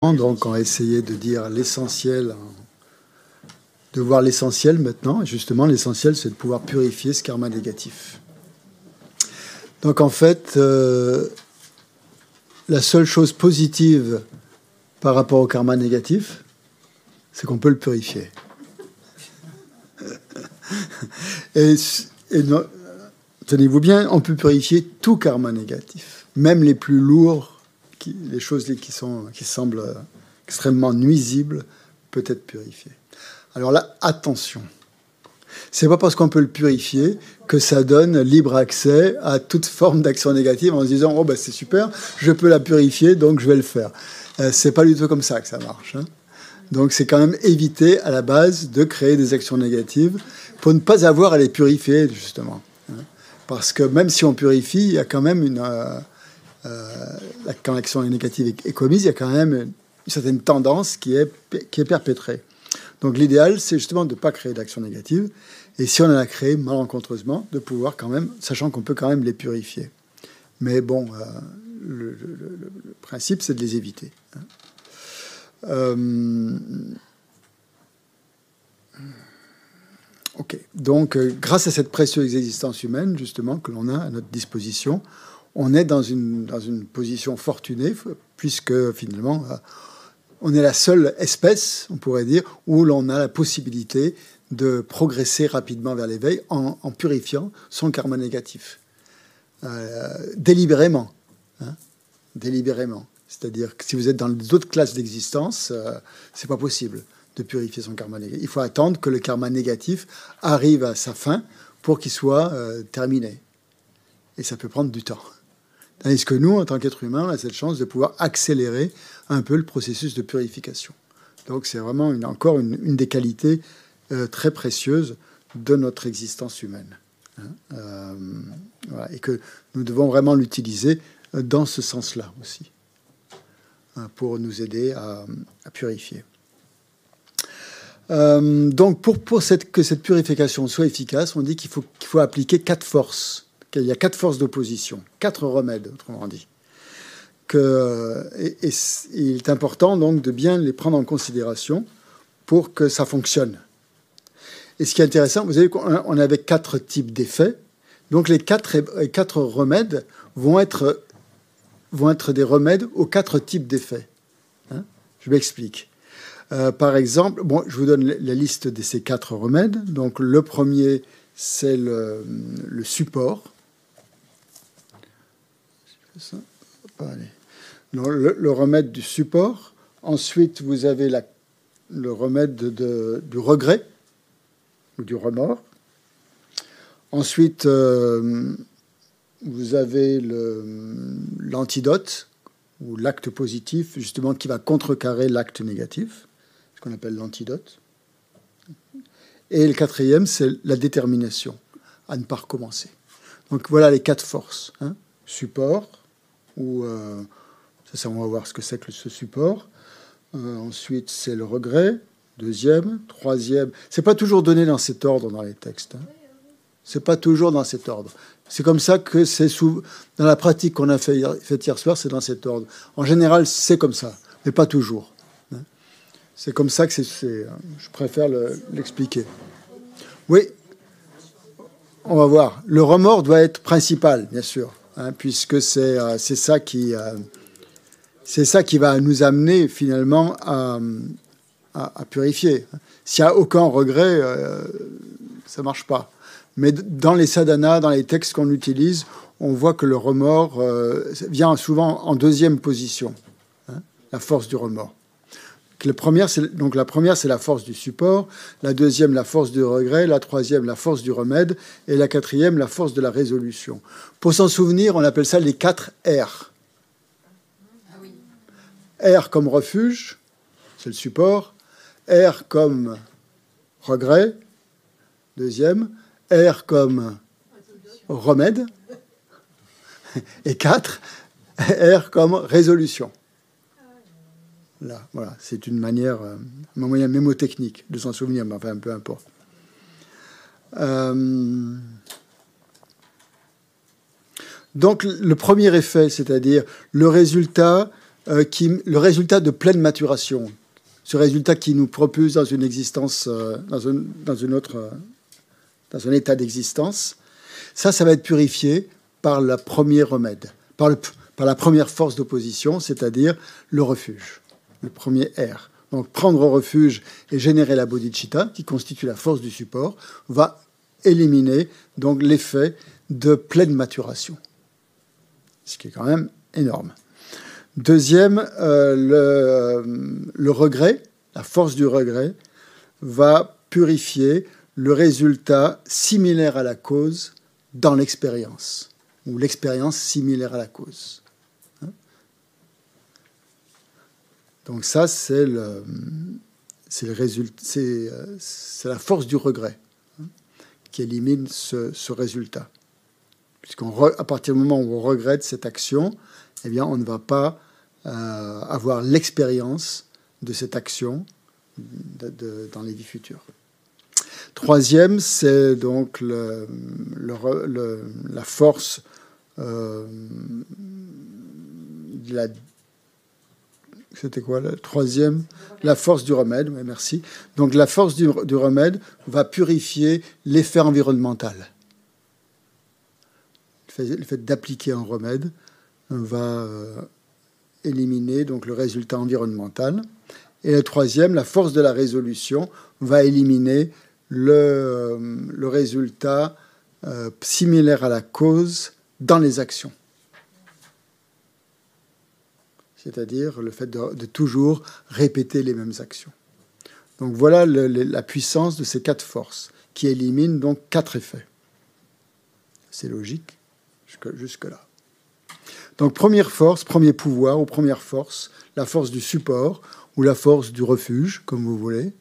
Donc, on va essayer de dire l'essentiel, de voir l'essentiel maintenant. Justement, l'essentiel, c'est de pouvoir purifier ce karma négatif. Donc, en fait, euh, la seule chose positive par rapport au karma négatif, c'est qu'on peut le purifier. et, tenez-vous bien, on peut purifier tout karma négatif, même les plus lourds, les choses qui, sont, qui semblent extrêmement nuisibles, peut être purifiées. Alors là, attention. C'est pas parce qu'on peut le purifier que ça donne libre accès à toute forme d'action négative en se disant oh ben c'est super, je peux la purifier donc je vais le faire. Euh, c'est pas du tout comme ça que ça marche. Hein. Donc c'est quand même éviter à la base de créer des actions négatives pour ne pas avoir à les purifier justement. Hein. Parce que même si on purifie, il y a quand même une euh, euh, quand l'action négative est commise, il y a quand même une certaine tendance qui est qui est perpétrée. Donc l'idéal, c'est justement de ne pas créer d'actions négatives. Et si on en a créé malencontreusement, de pouvoir quand même, sachant qu'on peut quand même les purifier. Mais bon, euh, le, principe, c'est de les éviter. Hein. Euh, ok. Donc, euh, grâce à cette précieuse existence humaine, justement, que l'on a à notre disposition, on est dans une, dans une position fortunée, puisque finalement, on est la seule espèce, on pourrait dire, où l'on a la possibilité de progresser rapidement vers l'éveil en, purifiant son karma négatif. Euh, délibérément. Hein, délibérément. C'est-à-dire que si vous êtes dans d'autres classes d'existence, euh, c'est pas possible de purifier son karma négatif. Il faut attendre que le karma négatif arrive à sa fin pour qu'il soit euh, terminé. Et ça peut prendre du temps. Tandis que nous, en tant qu'êtres humains, on a cette chance de pouvoir accélérer un peu le processus de purification. Donc c'est vraiment encore une, des qualités euh, très précieuses de notre existence humaine. Hein. Euh, et que nous devons vraiment l'utiliser dans ce sens-là aussi, hein, pour nous aider à, purifier. Euh, donc pour, que cette purification soit efficace, on dit qu'il faut appliquer quatre forces. Qu'il y a quatre forces d'opposition, quatre remèdes, autrement dit il est important donc de bien les prendre en considération pour que ça fonctionne. Et ce qui est intéressant, vous savez qu'on avait quatre types d'effets. Donc les quatre, remèdes vont être, des remèdes aux quatre types d'effets. Hein je m'explique. Euh, par exemple, je vous donne la liste de ces quatre remèdes. Donc le premier, c'est le support. Ça. Allez le, remède du support. Ensuite, vous avez le remède de, du regret ou du remords. Ensuite, euh, vous avez l'antidote ou l'acte positif, justement, qui va contrecarrer l'acte négatif, ce qu'on appelle l'antidote. Et le quatrième, c'est la détermination à ne pas recommencer. Donc voilà les quatre forces. Hein. Support, ou euh, ça, on va voir ce que c'est que ce support. Euh, ensuite, c'est le regret. Deuxième, troisième. C'est pas toujours donné dans cet ordre dans les textes. Hein. C'est pas toujours dans cet ordre. C'est comme ça que c'est sous... dans la pratique qu'on a fait hier, soir, c'est dans cet ordre. En général, c'est comme ça, mais pas toujours. Hein. C'est comme ça que c'est. Je préfère l'expliquer. oui, on va voir. Le remords doit être principal, bien sûr, hein, puisque c'est euh, ça qui, euh, c'est ça qui va nous amener finalement à, purifier. S'il n'y a aucun regret, euh, ça ne marche pas. Mais dans les sadhanas, dans les textes qu'on utilise, on voit que le remords vient souvent en deuxième position, hein, la force du remords. Le premier, donc la première, c'est la force du support, la deuxième, la force du regret, la troisième, la force du remède, et la quatrième, la force de la résolution. Pour s'en souvenir, on appelle ça les quatre R. R comme refuge, c'est le support. R comme regret, deuxième. R comme remède. Et 4, R comme résolution. Là, voilà, c'est une manière, euh, un moyen mémotechnique de s'en souvenir, mais enfin, peu importe. Euh, donc, le premier effet, c'est-à-dire le résultat euh, qui, le résultat de pleine maturation, ce résultat qui nous propulse dans une existence, euh, dans, un, dans, une autre, dans un état d'existence, ça, ça va être purifié par le premier remède, par, le, par la première force d'opposition, c'est-à-dire le refuge, le premier R. Donc prendre refuge et générer la bodhicitta, qui constitue la force du support, va éliminer donc l'effet de pleine maturation, ce qui est quand même énorme. Deuxième, euh, le, le, regret, la force du regret, va purifier le résultat similaire à la cause dans l'expérience, ou l'expérience similaire à la cause. Donc ça, c'est le, résultat, c'est, c'est la force du regret hein, qui élimine ce, résultat. Puisqu'à partir du moment où on regrette cette action, eh bien, on ne va pas euh, avoir l'expérience de cette action dans les vies futures. Troisième, c'est donc la force euh, de la c'était quoi le troisième? La force du remède, merci. Donc la force du, remède va purifier l'effet environnemental. Le fait d'appliquer un remède va euh, éliminer donc le résultat environnemental. Et le troisième, la force de la résolution va éliminer le, euh, résultat euh, similaire à la cause dans les actions. C'est-à-dire le fait de, toujours répéter les mêmes actions. Donc voilà la puissance de ces quatre forces qui éliminent donc quatre effets. C'est logique jusque-là. Donc première force, premier pouvoir ou première force, la force du support ou la force du refuge, comme vous voulez.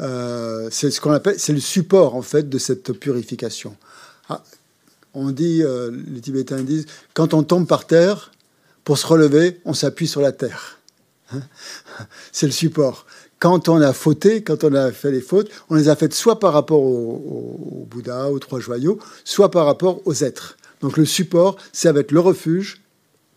Euh, c'est ce qu'on appelle, c'est le support en fait de cette purification. Ah, on dit, euh, les Tibétains disent, quand on tombe par terre, pour se relever, on s'appuie sur la terre. Hein c'est le support. Quand on a fauté, quand on a fait les fautes, on les a faites soit par rapport au, Bouddha, aux trois joyaux, soit par rapport aux êtres. Donc le support, ça va être le refuge,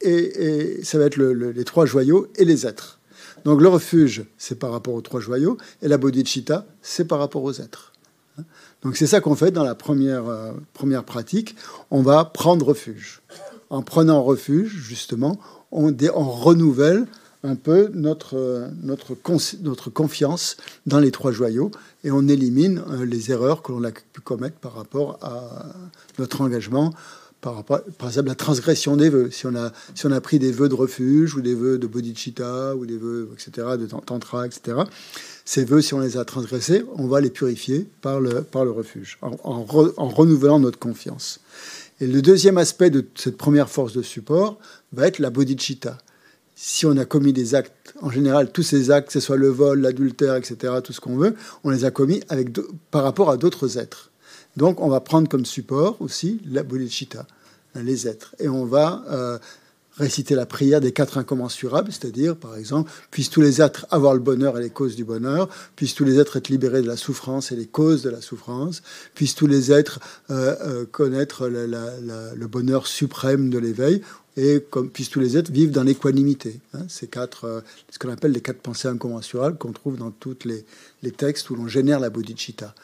et, ça va être le, le, les trois joyaux et les êtres. Donc le refuge, c'est par rapport aux trois joyaux, et la bodhicitta, c'est par rapport aux êtres. Donc c'est ça qu'on fait dans la première, euh, première pratique. On va prendre refuge. En prenant refuge, justement, on, on renouvelle un peu notre, notre, notre confiance dans les trois joyaux et on élimine euh, les erreurs que l'on a pu commettre par rapport à notre engagement par, rapport, exemple la transgression des vœux. Si on, a, si on a pris des vœux de refuge ou des vœux de bodhicitta ou des vœux, etc., de tantra, etc., ces vœux, si on les a transgressés, on va les purifier par le, par le refuge, en, en renouvelant notre confiance. Et le deuxième aspect de cette première force de support va être la bodhicitta. Si on a commis des actes, en général, tous ces actes, que ce soit le vol, l'adultère, etc., tout ce qu'on veut, on les a commis avec par rapport à d'autres êtres. Donc, on va prendre comme support aussi la bodhicitta, les êtres. Et on va euh, réciter la prière des quatre incommensurables, c'est-à-dire, par exemple, puissent tous les êtres avoir le bonheur et les causes du bonheur, puissent tous les êtres être libérés de la souffrance et les causes de la souffrance, puissent tous les êtres euh, euh, connaître le bonheur suprême de l'éveil, et comme puissent tous les êtres vivre dans l'équanimité. Hein, ces quatre, euh, ce qu'on appelle les quatre pensées incommensurables qu'on trouve dans tous les textes où l'on génère la bodhicitta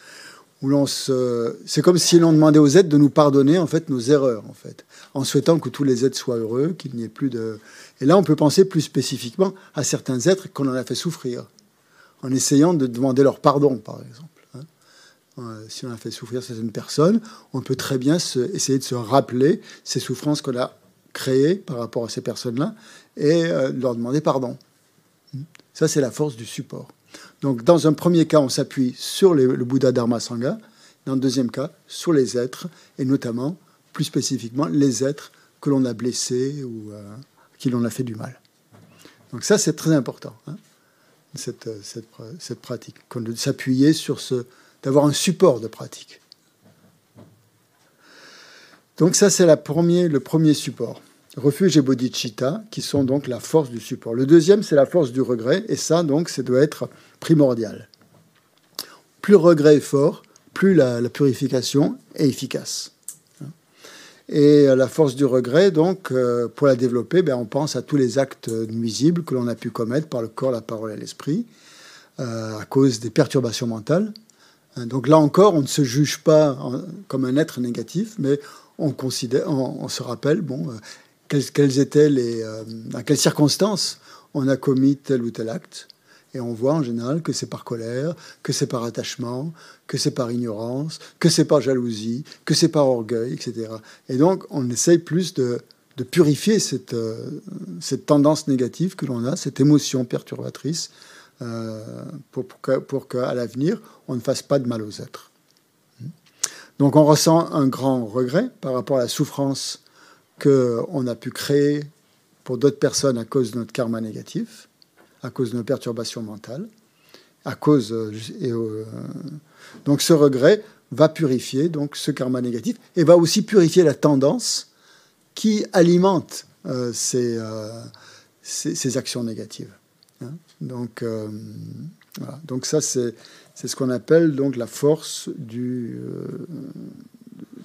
où l'on se... C'est comme si l'on demandait aux êtres de nous pardonner en fait nos erreurs, en fait, en souhaitant que tous les êtres soient heureux, qu'il n'y ait plus de. Et là, on peut penser plus spécifiquement à certains êtres qu'on en a fait souffrir, en essayant de demander leur pardon, par exemple. Hein. Euh, si on a fait souffrir certaines personnes, on peut très bien essayer de se rappeler ces souffrances qu'on a créées par rapport à ces personnes-là et euh, leur demander pardon. Ça, c'est la force du support. Donc, dans un premier cas, on s'appuie sur le Bouddha Dharma Sangha. Dans le deuxième cas, sur les êtres, et notamment, plus spécifiquement, les êtres que l'on a blessés ou euh, qui l'on a fait du mal. Donc ça, c'est très important, hein, cette, cette, cette, pratique, de s'appuyer sur ce, d'avoir un support de pratique. Donc ça, c'est le premier support. Refuge et bodhicitta, qui sont donc la force du support. Le deuxième, c'est la force du regret, et ça, donc, ça doit être primordial. Plus le regret est fort, plus la, purification est efficace. Et la force du regret, donc, pour la développer, ben, on pense à tous les actes nuisibles que l'on a pu commettre par le corps, la parole et l'esprit, à cause des perturbations mentales. Hein, donc là encore, on ne se juge pas comme un être négatif, mais on, considère, on, se rappelle, bon, quelles, étaient les, dans quelles circonstances on a commis tel ou tel acte. Et on voit en général que c'est par colère, que c'est par attachement, que c'est par ignorance, que c'est par jalousie, que c'est par orgueil, etc. Et donc on essaye plus de, purifier cette, euh, cette, tendance négative que l'on a, cette émotion perturbatrice, euh, pour qu'à l'avenir, on ne fasse pas de mal aux êtres. Donc on ressent un grand regret par rapport à la souffrance qu'on a pu créer pour d'autres personnes à cause de notre karma négatif, à cause de nos perturbations mentales, à cause euh, euh, donc ce regret va purifier donc ce karma négatif et va aussi purifier la tendance qui alimente euh, ces, ces, actions négatives. Hein. donc donc ça c'est c'est ce qu'on appelle donc la force du,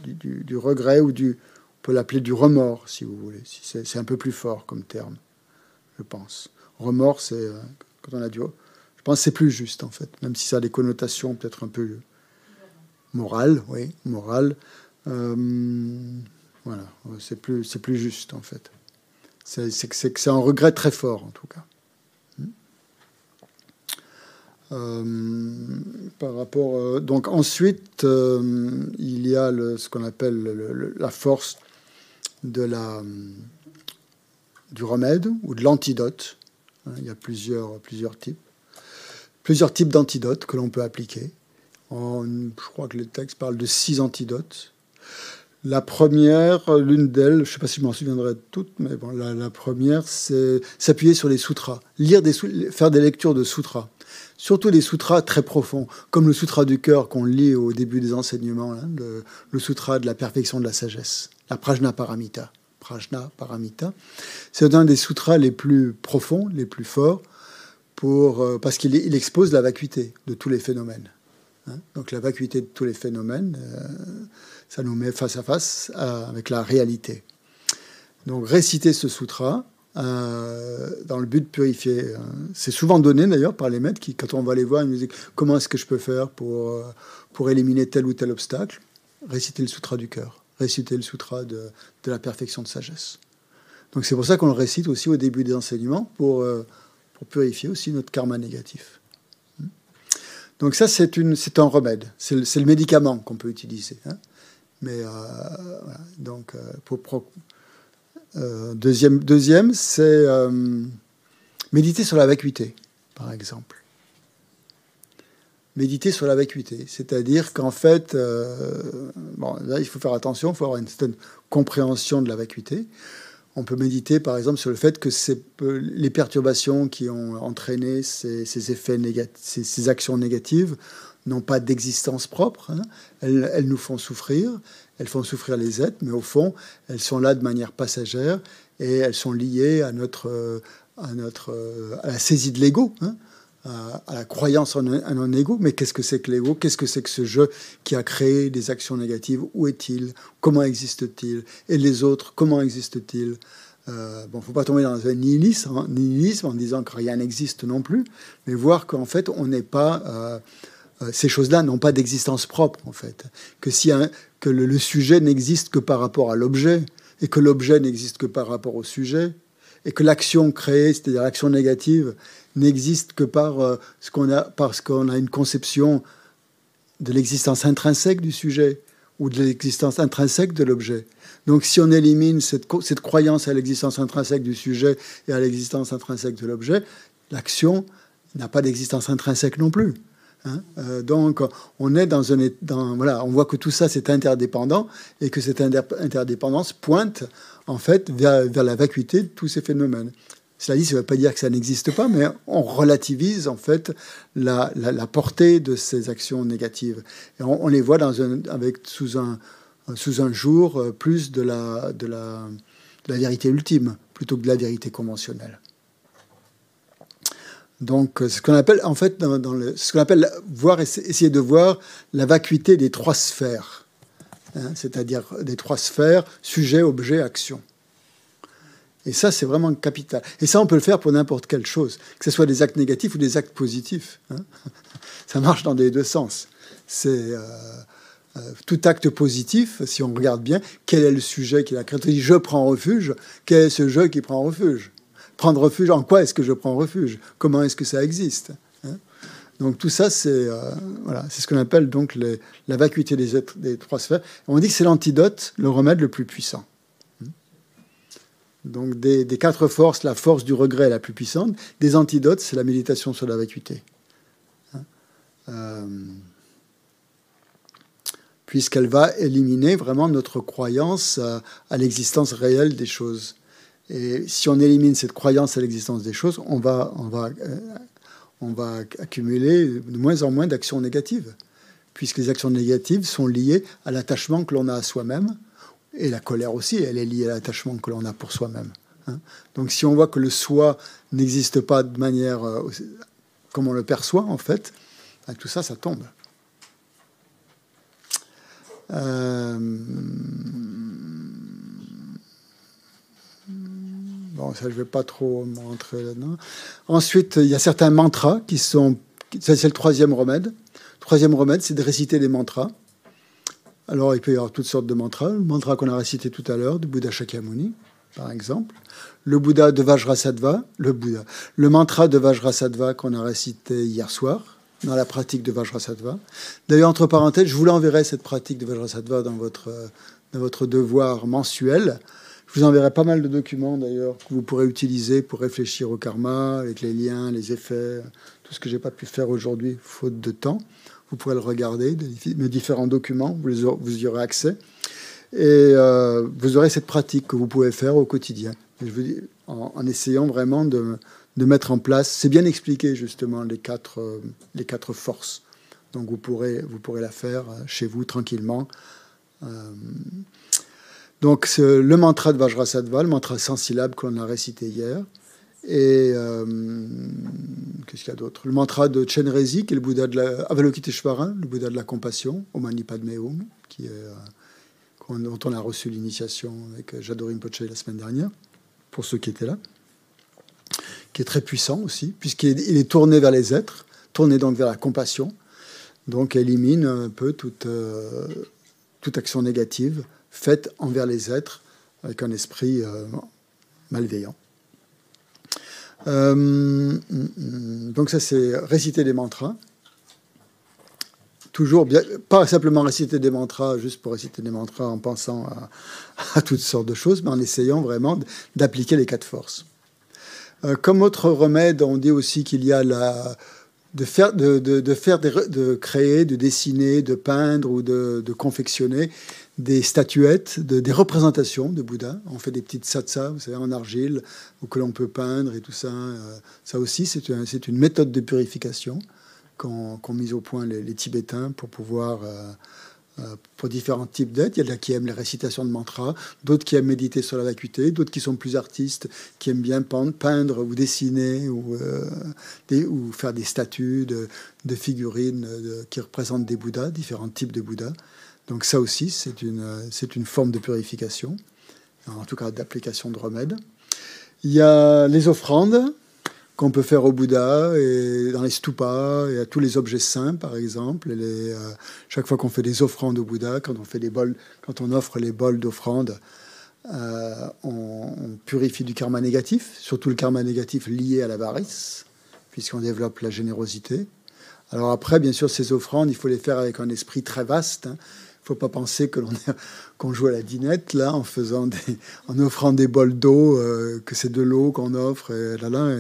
du regret ou du peut l'appeler du remords, si vous voulez. C'est un peu plus fort comme terme, je pense. Remords, c'est euh, quand on a du. Je pense que c'est plus juste, en fait, même si ça a des connotations peut-être un peu morales, oui, morales. Euh, voilà, c'est plus, plus juste, en fait. C'est un regret très fort, en tout cas. Euh, par rapport, donc ensuite, il y a ce qu'on appelle la force de la, du remède ou de l'antidote. Hein, il y a plusieurs, plusieurs types. Plusieurs types d'antidotes que l'on peut appliquer. je crois que le texte parle de six antidotes. La première, l'une d'elles, je ne sais pas si je m'en souviendrai toutes, mais bon, la, première, c'est s'appuyer sur les sutras, lire des, faire des lectures de sutras, surtout des sutras très profonds, comme le sutra du cœur qu'on lit au début des enseignements, hein, le, sutra de la perfection de la sagesse la Prajna Paramita. Prajna Paramita. C'est un des sutras les plus profonds, les plus forts, pour, euh, parce qu'il expose la vacuité de tous les phénomènes. Hein. Donc la vacuité de tous les phénomènes, euh, ça nous met face à face avec la réalité. Donc réciter ce sutra, euh, dans le but de purifier. C'est souvent donné d'ailleurs par les maîtres qui, quand on va les voir, ils nous disent comment est-ce que je peux faire pour, pour éliminer tel ou tel obstacle? Réciter le sutra du cœur réciter le sutra de, la perfection de sagesse. Donc c'est pour ça qu'on le récite aussi au début des enseignements, pour, euh, pour purifier aussi notre karma négatif. Donc ça, c'est, un remède, c'est le, médicament qu'on peut utiliser. Hein. Mais euh, donc, euh, pour, deuxième, deuxième, c'est méditer sur la vacuité, par exemple méditer sur la vacuité. C'est-à-dire qu'en fait, euh, bon, il faut faire attention, il faut avoir une certaine compréhension de la vacuité. On peut méditer, par exemple, sur le fait que les perturbations qui ont entraîné ces, effets négatifs, ces, actions négatives n'ont pas d'existence propre. Hein. Elles, nous font souffrir, elles font souffrir les êtres, mais au fond, elles sont là de manière passagère et elles sont liées à notre, à notre, à la saisie de l'ego. Hein à, la croyance en un, ego. Mais qu'est-ce que c'est que l'ego? Qu'est-ce que c'est que ce jeu qui a créé des actions négatives? Où est-il? Comment existe-t-il? Et les autres, comment existent-ils euh, Bon, faut pas tomber dans un nihilisme, hein, nihilisme, en disant que rien n'existe non plus, mais voir qu'en fait, on n'est pas euh, euh, ces choses-là n'ont pas d'existence propre, en fait. Que, si le sujet n'existe que par rapport à l'objet, et que l'objet n'existe que par rapport au sujet, et que l'action créée, c'est-à-dire l'action négative, n'existe que par euh, ce qu'on a, parce qu'on a une conception de l'existence intrinsèque du sujet ou de l'existence intrinsèque de l'objet. Donc si on élimine cette croyance à l'existence intrinsèque du sujet et à l'existence intrinsèque de l'objet, l'action n'a pas d'existence intrinsèque non plus. Hein. Euh, donc on est dans un voilà, on voit que tout ça c'est interdépendant et que cette interdépendance pointe en fait vers, la vacuité de tous ces phénomènes. Cela dit, ça ne veut pas dire que ça n'existe pas, mais on relativise en fait la, portée de ces actions négatives. On, les voit dans un, avec, sous, un, sous un jour euh, plus de la, de, la, la vérité ultime plutôt que de la vérité conventionnelle. Donc, ce qu'on appelle, en fait, ce qu'on appelle voir, essayer de voir la vacuité des trois sphères. hein, c'est-à-dire des trois sphères, sujet, objet, action. Et ça, c'est vraiment capital. Et ça, on peut le faire pour n'importe quelle chose, que ce soit des actes négatifs ou des actes positifs. Hein. Ça marche dans les deux sens. C'est euh, euh, tout acte positif, si on regarde bien, quel est le sujet qui l'a créé? Je prends refuge, quel est ce je qui prend refuge? Prendre refuge, en quoi est-ce que je prends refuge? Comment est-ce que ça existe? Hein? donc tout ça, c'est euh, voilà, ce qu'on appelle donc la vacuité des, trois sphères. On dit que c'est l'antidote, le remède le plus puissant. Donc des, quatre forces, la force du regret est la plus puissante. Des antidotes, c'est la méditation sur la vacuité. Hein? Euh, puisqu'elle va éliminer vraiment notre croyance à, l'existence réelle des choses. Et si on élimine cette croyance à l'existence des choses, on va, on va, euh, on va accumuler de moins en moins d'actions négatives, puisque les actions négatives sont liées à l'attachement que l'on a à soi-même, et la colère aussi, elle est liée à l'attachement que l'on a pour soi-même. Hein. Donc si on voit que le soi n'existe pas de manière euh, comme on le perçoit, en fait, ben, tout ça, ça tombe. Euh, bon, ça, je ne vais pas trop montrer là-dedans. Ensuite, il y a certains mantras qui sont. Ça, c'est le troisième remède. Le troisième remède, c'est de réciter des mantras. Alors, il peut y avoir toutes sortes de mantras. Le mantra qu'on a récité tout à l'heure, du Bouddha Shakyamuni, par exemple. Le Bouddha de Vajrasattva, le Bouddha. Le mantra de Vajrasattva qu'on a récité hier soir, dans la pratique de Vajrasattva. D'ailleurs, entre parenthèses, je vous l'enverrai cette pratique de Vajrasattva dans votre, dans votre devoir mensuel. Vous enverrai pas mal de documents d'ailleurs que vous pourrez utiliser pour réfléchir au karma, avec les liens, les effets, tout ce que j'ai pas pu faire aujourd'hui, faute de temps. Vous pourrez le regarder, mes différents documents, vous, y aurez accès. Et euh, vous aurez cette pratique que vous pouvez faire au quotidien. Je vous dis, en, essayant vraiment de, de, mettre en place, c'est bien expliqué justement les quatre, euh, les quatre forces. Donc vous pourrez, vous pourrez la faire euh, chez vous tranquillement. Donc le mantra de Vajrasattva, le mantra sans syllabes qu'on a récité hier, et euh, qu'est-ce qu'il y a d'autre? Le mantra de Chenrezi, qui est le Bouddha de la le Bouddha de la compassion, Omani Padme Hum, qui est, euh, dont on a reçu l'initiation avec Jadorim Poche la semaine dernière, pour ceux qui étaient là, qui est très puissant aussi, puisqu'il est tourné vers les êtres, tourné donc vers la compassion, donc élimine un peu toute, euh, toute action négative faite envers les êtres avec un esprit malveillant. Euh, donc ça, c'est réciter des mantras. Toujours bien, pas simplement réciter des mantras juste pour réciter des mantras en pensant à, toutes sortes de choses, mais en essayant vraiment d'appliquer les quatre forces. Euh, comme autre remède, on dit aussi qu'il y a la, de faire, de, de, faire de créer, de dessiner, de peindre ou de, confectionner des statuettes, des représentations de Bouddha. On fait des petites satsas, vous savez, en argile, ou que l'on peut peindre et tout ça. Euh, ça aussi, c'est une, méthode de purification qu'ont mis au point les, Tibétains pour pouvoir, euh, euh, pour différents types d'êtres. Il y en a qui aiment les récitations de mantras, d'autres qui aiment méditer sur la vacuité, d'autres qui sont plus artistes, qui aiment bien peindre, ou dessiner ou faire des statues de, figurines qui représentent des Bouddhas, différents types de Bouddhas. Donc ça aussi, c'est une, c'est une forme de purification, en tout cas d'application de remède. Il y a les offrandes qu'on peut faire au Bouddha et dans les stupas et à tous les objets saints, par exemple. les, euh, chaque fois qu'on fait des offrandes au Bouddha, quand on fait des bols, quand on offre les bols d'offrandes, euh, on, purifie du karma négatif, surtout le karma négatif lié à l'avarice, puisqu'on développe la générosité. Alors après, bien sûr, ces offrandes, il faut les faire avec un esprit très vaste. Hein faut pas penser que l'on qu'on joue à la dinette là en faisant des, en offrant des bols d'eau, euh, que c'est de l'eau qu'on offre et là là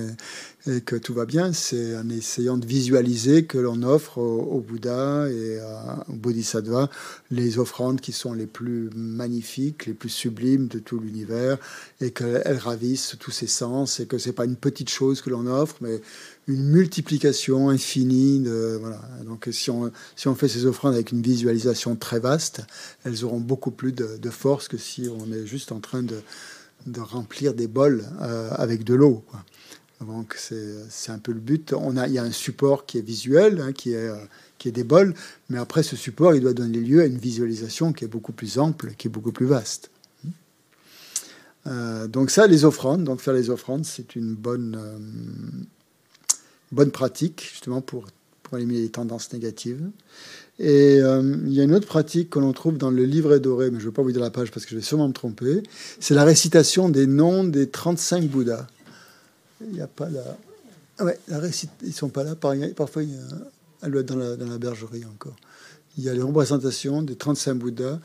et, que tout va bien. C'est en essayant de visualiser que l'on offre au, Bouddha et au Bodhisattva les offrandes qui sont les plus magnifiques, les plus sublimes de tout l'univers et qu'elles ravissent tous ses sens et que c'est pas une petite chose que l'on offre, mais une multiplication infinie. De, voilà. Donc si on, si on fait ces offrandes avec une visualisation très vaste, elles auront beaucoup plus de, force que si on est juste en train de, de remplir des bols euh, avec de l'eau. Donc c'est un peu le but. On a, il y a un support qui est visuel, hein, qui, est, qui est des bols, mais après ce support, il doit donner lieu à une visualisation qui est beaucoup plus ample, qui est beaucoup plus vaste. Euh, donc ça, les offrandes, donc faire les offrandes, c'est une bonne, bonne pratique justement pour, pour éliminer les tendances négatives. Et euh, il y a une autre pratique que l'on trouve dans le livret doré, mais je ne vais pas vous dire la page parce que je vais sûrement me tromper, c'est la récitation des noms des 35 Bouddhas. Il n'y a pas la... Ah ouais, ils ne sont pas là, parfois il y a... elle doit être dans la, dans la bergerie encore. Il y a les représentations des 35 Bouddhas.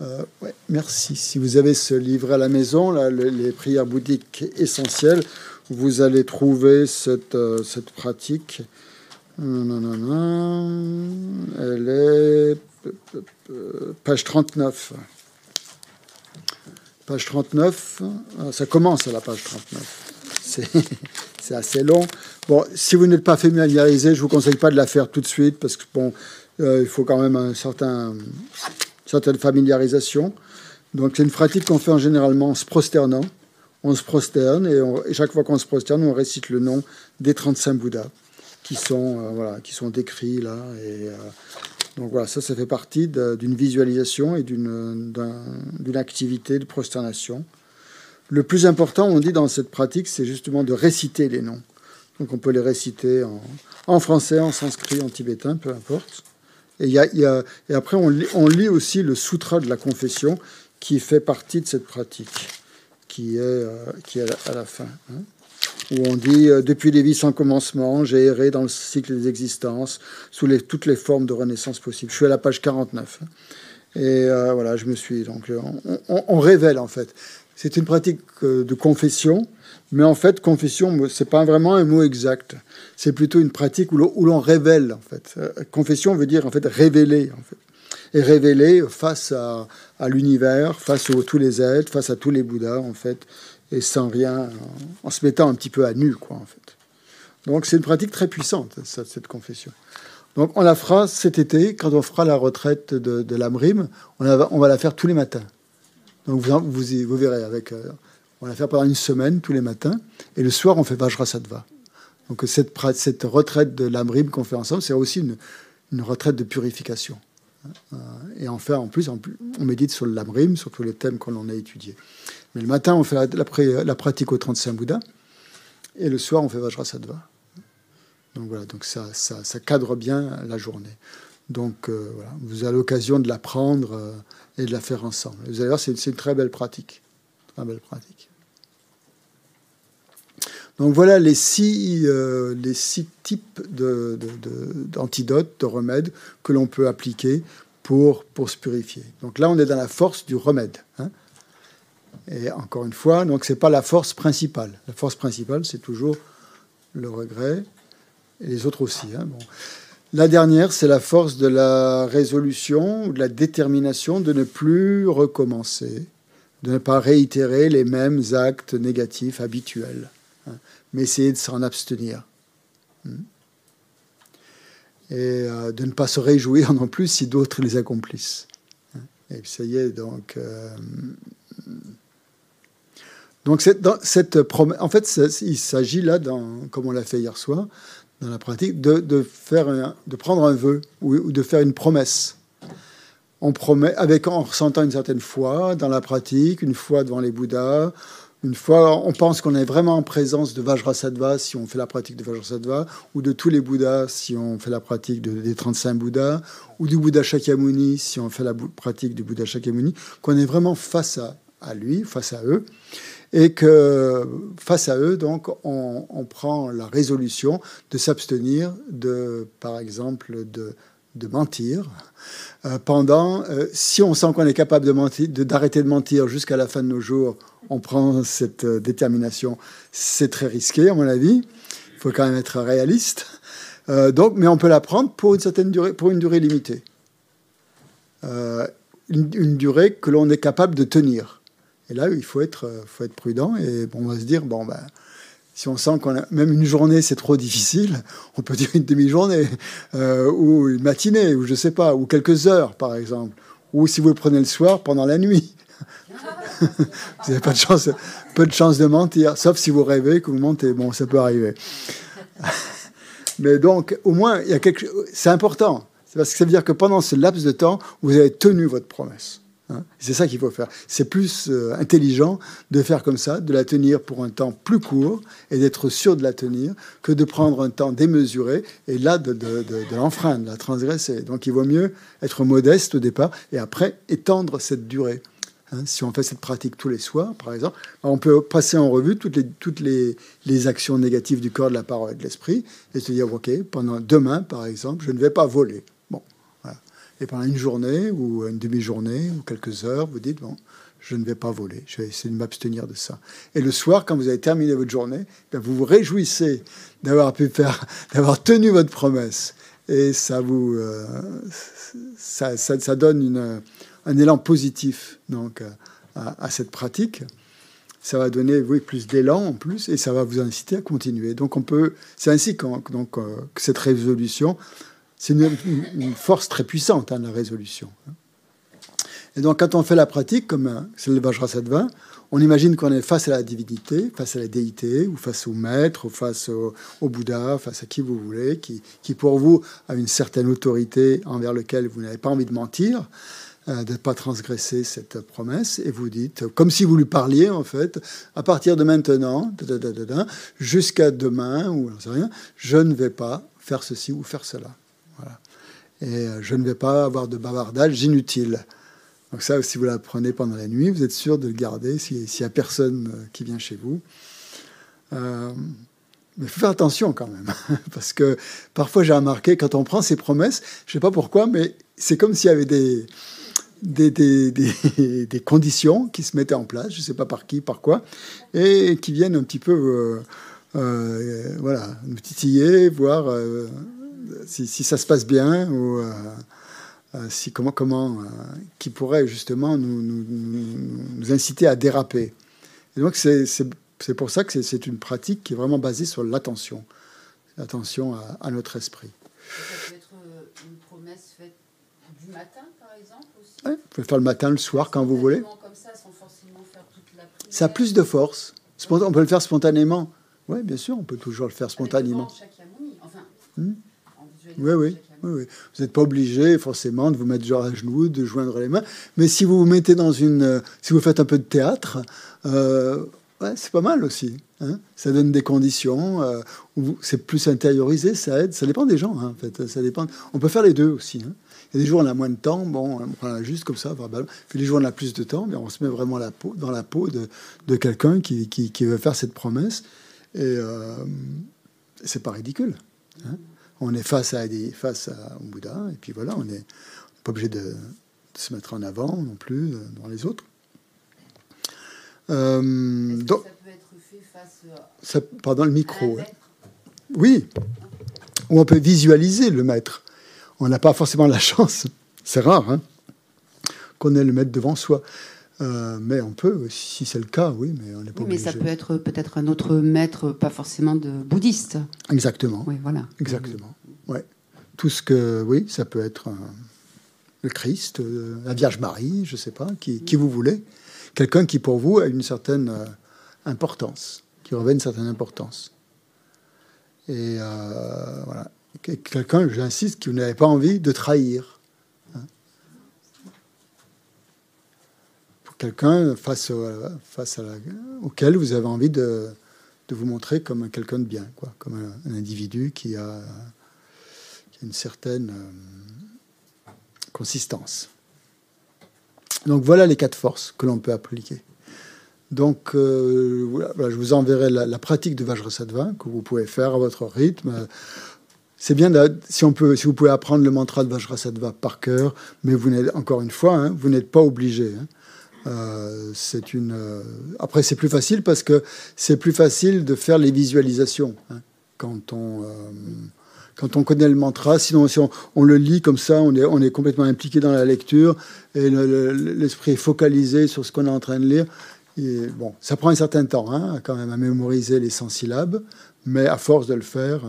Euh, ouais, merci. Si vous avez ce livret à la maison, là, les prières bouddhiques essentielles, vous allez trouver cette, euh, cette pratique. Elle est page 39. Page 39, ah, ça commence à la page 39. C'est assez long. Bon, si vous n'êtes pas familiarisé, je vous conseille pas de la faire tout de suite parce que bon, euh, il faut quand même un certain, une certaine familiarisation. Donc c'est une pratique qu'on fait en généralement en se prosternant. On se prosterne et, chaque fois qu'on se prosterne, on récite le nom des 35 Bouddhas qui sont, euh, voilà, qui sont décrits là. Et, euh, donc voilà, ça, ça fait partie d'une visualisation et d'une activité de prosternation. Le plus important, on dit dans cette pratique, c'est justement de réciter les noms. Donc on peut les réciter en, en français, en sanskrit, en tibétain, peu importe. Et après, on lit, on lit, aussi le sutra de la confession qui fait partie de cette pratique, qui est, euh, qui est à la fin. Hein où on dit euh, Depuis les vies sans commencement, j'ai erré dans le cycle des existences, sous les, toutes les formes de renaissance possibles. Je suis à la page 49. Et euh, voilà, je me suis. Donc, on, révèle, en fait. C'est une pratique de confession, mais en fait, confession, c'est pas vraiment un mot exact. C'est plutôt une pratique où l'on révèle, en fait. Confession veut dire, en fait, révéler. Et révéler face à, l'univers, face à tous les êtres, face à tous les Bouddhas, en fait et sans rien, en se mettant un petit peu à nu, quoi, en fait. Donc c'est une pratique très puissante, cette confession. Donc on la fera cet été, quand on fera la retraite de, de l'Amrim, on, on, va la faire tous les matins. Donc vous, vous, verrez, avec, euh, on la faire pendant une semaine, tous les matins, et le soir on fait Vajrasattva. Donc cette, cette retraite de l'Amrim qu'on fait ensemble, c'est aussi une, une, retraite de purification. Euh, et en fait, en plus, on médite sur l'Amrim, sur tous les thèmes qu'on en a étudiés. Mais le matin, on fait la, pratique au 35 Bouddha, et le soir, on fait Vajrasattva. Donc voilà, donc ça, ça, ça cadre bien la journée. Donc euh, voilà, vous avez l'occasion de l'apprendre euh, et de la faire ensemble. Vous allez voir, c'est une très belle pratique. Très belle pratique. Donc voilà les six, euh, types d'antidotes, de, de, de, remèdes que l'on peut appliquer pour, pour se purifier. Donc là, on est dans la force du remède. Hein. Et encore une fois, donc c'est pas la force principale. La force principale, c'est toujours le regret, et les autres aussi. Hein. La dernière, c'est la force de la résolution ou de la détermination de ne plus recommencer, de ne pas réitérer les mêmes actes négatifs habituels, mais essayer de s'en abstenir. Hmm. Et euh, de ne pas se réjouir non plus si d'autres les accomplissent. Hein. Et ça y est, donc. Euh, donc dans cette en fait, il s'agit là, dans, comme on l'a fait hier soir, dans la pratique, de, faire de prendre un vœu ou, de faire une promesse. On promet, avec, en ressentant une certaine foi dans la pratique, une foi devant les Bouddhas, une fois, on pense qu'on est vraiment en présence de Vajrasattva si on fait la pratique de Vajrasattva, ou de tous les Bouddhas si on fait la pratique des 35 Bouddhas, ou du Bouddha Shakyamuni si on fait la pratique du Bouddha Shakyamuni, qu'on est vraiment face à, à lui, face à eux et que face à eux, donc, on, prend la résolution de s'abstenir de, par exemple, de, de mentir. Euh, pendant, euh, si on sent qu'on est capable de mentir, d'arrêter de, mentir jusqu'à la fin de nos jours, on prend cette euh, détermination. C'est très risqué, à mon avis. Il faut quand même être réaliste. donc, mais on peut la prendre pour une certaine durée, pour une durée limitée, une durée que l'on est capable de tenir. Et là, il faut être, euh, faut être prudent et bon, on va se dire, bon, ben, si on sent qu'on a même une journée, c'est trop difficile, on peut dire une demi-journée euh, ou une matinée ou je sais pas, ou quelques heures par exemple, ou si vous le prenez le soir pendant la nuit. Vous n'avez pas de chance, peu de chance de mentir, sauf si vous rêvez que vous mentez. Bon, ça peut arriver. Mais donc, au moins, il y a quelque, c'est important. Parce que ça veut dire que pendant ce laps de temps, vous avez tenu votre promesse. Hein. c'est ça qu'il faut faire. C'est plus euh, intelligent de faire comme ça, de la tenir pour un temps plus court et d'être sûr de la tenir, que de prendre un temps démesuré et là de, de, l'enfreindre, de la transgresser. Donc il vaut mieux être modeste au départ et après étendre cette durée. Hein. si on fait cette pratique tous les soirs, par exemple, on peut passer en revue toutes les, actions négatives du corps, de la parole et de l'esprit et se dire, OK, pendant demain, par exemple, je ne vais pas voler. Et pendant une journée ou une demi-journée ou quelques heures, vous dites, bon, je ne vais pas voler, je vais essayer de m'abstenir de ça. Et le soir, quand vous avez terminé votre journée, ben, vous vous réjouissez d'avoir pu faire, d'avoir tenu votre promesse. Et ça vous, euh, ça, donne une, un élan positif donc à, à, cette pratique. Ça va donner plus d'élan en plus et ça va vous inciter à continuer. Donc on peut, c'est ainsi donc, euh, que cette résolution c'est une, force très puissante, hein, la résolution. Et donc, quand on fait la pratique, comme c'est le Vajrasattva, on imagine qu'on est face à la divinité, face à la déité, ou face au maître, ou face au, Bouddha, face à qui vous voulez, qui, qui, pour vous a une certaine autorité envers lequel vous n'avez pas envie de mentir, euh, de ne pas transgresser cette promesse, et vous dites, comme si vous lui parliez en fait, à partir de maintenant, jusqu'à demain, ou rien, je ne vais pas faire ceci ou faire cela. Et euh, je ne vais pas avoir de bavardage inutile. Donc ça, si vous l'apprenez pendant la nuit, vous êtes sûr de le garder s'il n'y a personne euh, qui vient chez vous. Euh, mais il faut faire attention quand même, parce que parfois j'ai remarqué, quand on prend ces promesses, je ne sais pas pourquoi, mais c'est comme s'il y avait des, des, des, des, conditions qui se mettaient en place, je ne sais pas par qui, par quoi, et qui viennent un petit peu euh, voilà, nous titiller, voir si, ça se passe bien ou euh, euh, si comment comment euh, qui pourrait justement nous, nous, inciter à déraper. Et donc c'est pour ça que c'est une pratique qui est vraiment basée sur l'attention, l'attention à, notre esprit. Ça peut être une promesse faite du matin, exemple aussi. vous pouvez faire le matin, le soir, quand vous voulez. Comme ça, sans forcément faire toute la ça a plus de force. On peut le faire spontanément. Oui, bien sûr, on peut toujours le faire spontanément. Enfin, hmm oui, oui, oui, Vous n'êtes pas obligé forcément de vous mettre genre à genoux, de joindre les mains. Mais si vous vous mettez dans une. Euh, si vous faites un peu de théâtre, euh, ouais, c'est pas mal aussi. Hein. ça donne des conditions euh, où c'est plus intériorisé, ça aide. Ça dépend des gens, hein, en fait. Ça dépend. On peut faire les deux aussi. Hein. Il y a des jours où on a moins de temps, bon, on prend juste comme ça, verbalement. Puis les jours où on a plus de temps, mais on se met vraiment la peau, dans la peau de, de quelqu'un qui, qui, qui, veut faire cette promesse. Et euh, c'est pas ridicule. Hein on est face à des face à un Bouddha et puis voilà, on n'est pas obligé de, se mettre en avant non plus euh, dans les autres. Euh, donc, ça peut être fait face ça, pardon, le micro. Oui, ou on peut visualiser le maître. On n'a pas forcément la chance, c'est rare, hein, qu'on ait le maître devant soi. Euh, mais on peut, si c'est le cas, oui, mais on n'est pas oui, Mais ça peut être peut-être un autre maître, pas forcément de bouddhiste. Exactement. Oui, voilà. Exactement. Ouais. Tout ce que, oui, ça peut être le Christ, euh, la Vierge Marie, je ne sais pas, qui, qui, vous voulez. Quelqu'un qui, pour vous, a une certaine euh, importance, qui revêt une certaine importance. Et voilà. Quelqu'un, j'insiste, qui vous pas envie de trahir. quelqu'un face, face à auquel vous avez envie de, de vous montrer comme quelqu'un de bien, quoi, comme un, individu qui a, une certaine euh, consistance. Donc voilà les quatre forces que l'on peut appliquer. Donc euh, voilà, je vous enverrai la, pratique de Vajrasattva que vous pouvez faire à votre rythme. C'est bien si, on peut, si vous pouvez apprendre le mantra de Vajrasattva par cœur, mais vous n'êtes encore une fois, hein, vous n'êtes pas obligé. Hein. Euh, une. Euh, après, c'est plus facile parce que c'est plus facile de faire les visualisations hein, quand on. Euh, quand on connaît le mantra, sinon si on, le lit comme ça, on est, on est complètement impliqué dans la lecture et l'esprit est focalisé sur ce qu'on est en train de lire. Bon, ça prend un certain temps quand même à mémoriser les 100 syllabes, mais à force de le faire,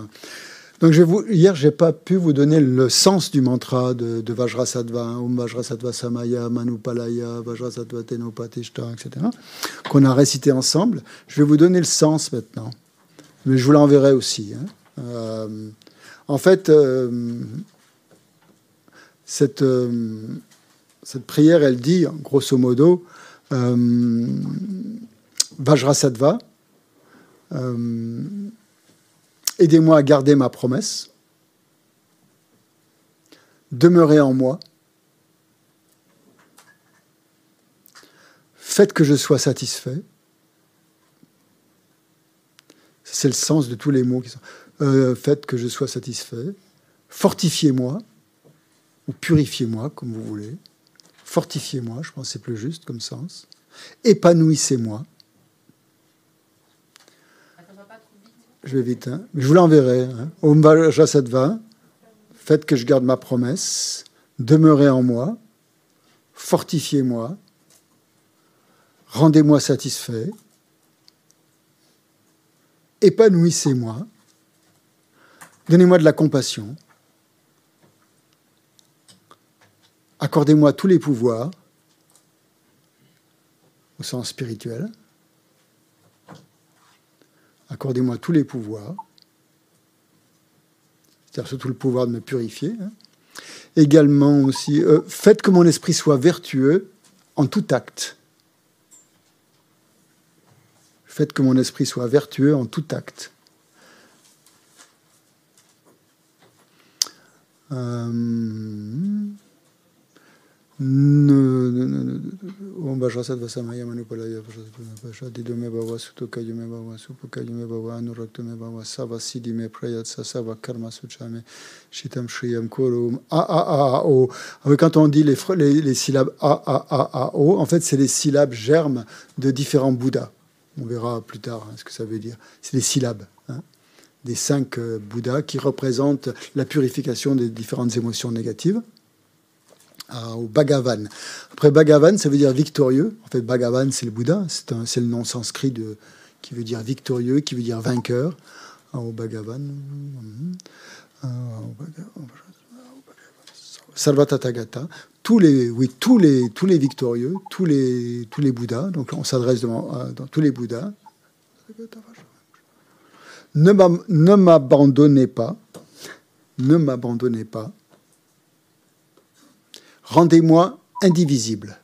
donc je hier, j'ai pas pu vous donner le sens du mantra de, Vajrasattva, hein, Om Vajrasattva Samaya, Manupalaya, Vajrasattva Tenopatishta, etc., qu'on a récité ensemble. Je vais vous donner le sens maintenant, mais je vous l'enverrai aussi. Hein. Euh, en fait, euh, cette, euh, cette prière, elle dit, grosso modo, Vajrasattva, aidez-moi à garder ma promesse, demeurez en moi, faites que je sois satisfait. C'est le sens de tous les mots qui sont. Euh, faites que je sois satisfait. Fortifiez-moi, ou purifiez-moi, comme vous voulez. Fortifiez-moi, je pense que c'est plus juste comme sens. Épanouissez-moi. Je vais vite, hein. je vous l'enverrai. Hein. Om faites que je garde ma promesse, demeurez en moi, fortifiez-moi, rendez-moi satisfait, épanouissez-moi, donnez-moi de la compassion, accordez-moi tous les pouvoirs au sens spirituel, accordez-moi tous les pouvoirs, c'est-à-dire surtout le pouvoir de me purifier. Hein. Également aussi, euh, faites que mon esprit soit vertueux en tout acte. Faites que mon esprit soit vertueux en tout acte. Euh, Om Vajrasattva Samaya Manupalaya Didome Bhava Sutuka Yume Bhava Supuka Yume Bhava Anuraktume Bhava Sava Siddhime Prayatsa Sava Karma Suchame Shitam Shriyam Kurum A A A O. Quand on dit les, les, les syllabes A A A A O, en fait c'est les syllabes germes de différents Bouddhas. On verra plus tard hein, ce que ça veut dire. C'est les syllabes hein, des cinq euh, Bouddhas qui représentent la purification des différentes émotions négatives au Bhagavan. Après, Bhagavan, ça veut dire victorieux. En fait, Bhagavan, c'est le Bouddha. C'est le nom sanskrit de, qui veut dire victorieux, qui veut dire vainqueur. Au Bhagavan. Sarvatatagata. Tous les, oui, tous les, tous les victorieux, tous les, tous les Bouddhas. Donc, on s'adresse dans, dans tous les Bouddhas. Ne m'abandonnez pas. Ne m'abandonnez pas rendez-moi indivisible.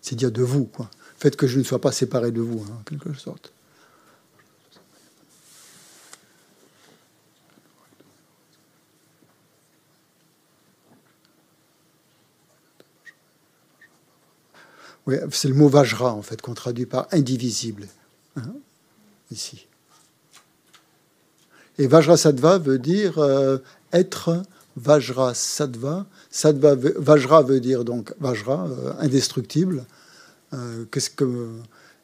C'est dire de vous, quoi. Faites que je ne sois pas séparé de vous, hein, en quelque sorte. Oui, c'est le mot Vajra, en fait, qu'on traduit par indivisible, hein, ici. Et Vajrasattva veut dire euh, être Vajra Sattva. Vajra veut dire donc Vajra, euh, indestructible. Euh, qu'est-ce que,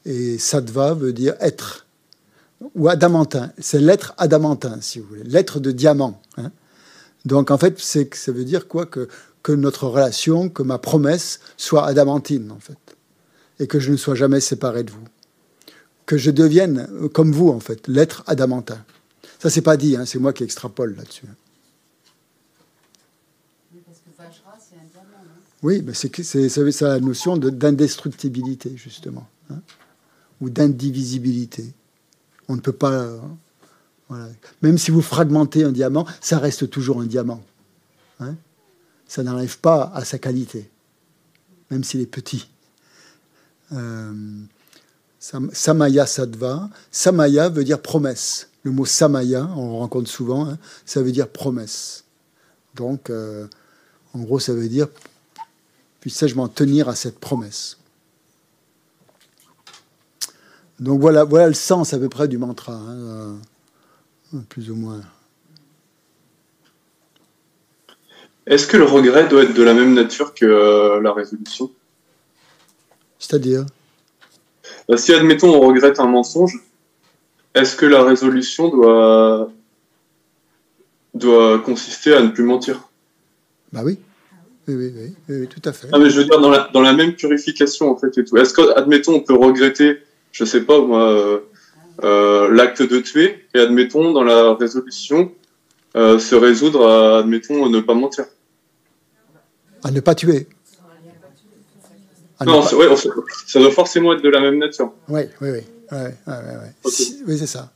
et Sattva veut dire être, ou adamantin. C'est l'être adamantin, si vous voulez, l'être de diamant. Hein. Donc en fait, c'est, ça veut dire quoi? Que, que notre relation, que ma promesse soit adamantine, en fait. Et que je ne sois jamais séparé de vous. Que je devienne, comme vous, en fait, l'être adamantin. Ça, c'est pas dit, hein, c'est moi qui extrapole là-dessus. Oui, mais c'est la notion d'indestructibilité, justement, hein, ou d'indivisibilité. On ne peut pas. Voilà. Même si vous fragmentez un diamant, ça reste toujours un diamant. Hein. Ça n'enlève pas à sa qualité, même s'il est petit. Euh, samaya Sattva. Samaya veut dire promesse. Le mot Samaya, on le rencontre souvent, hein, ça veut dire promesse. Donc, euh, en gros, ça veut dire puisse-je m'en tenir à cette promesse. Donc voilà, voilà le sens à peu près du mantra, hein, euh, plus ou moins. Est-ce que le regret doit être de la même nature que euh, la résolution? C'est-à-dire? Bah, Si, admettons, on regrette un mensonge, est-ce que la résolution doit, doit consister à ne plus mentir? Bah oui. Oui, oui, oui, tout à fait. Ah, mais je veux dire, dans la, dans la même purification, en fait, et tout. Est-ce qu'admettons, on peut regretter, je sais pas, moi, euh, euh, l'acte de tuer, et admettons, dans la résolution, euh, se résoudre à, admettons, ne pas mentir À ne pas tuer Non, ça doit forcément être de la même nature. Oui, oui, oui. oui, oui, oui. c'est ça.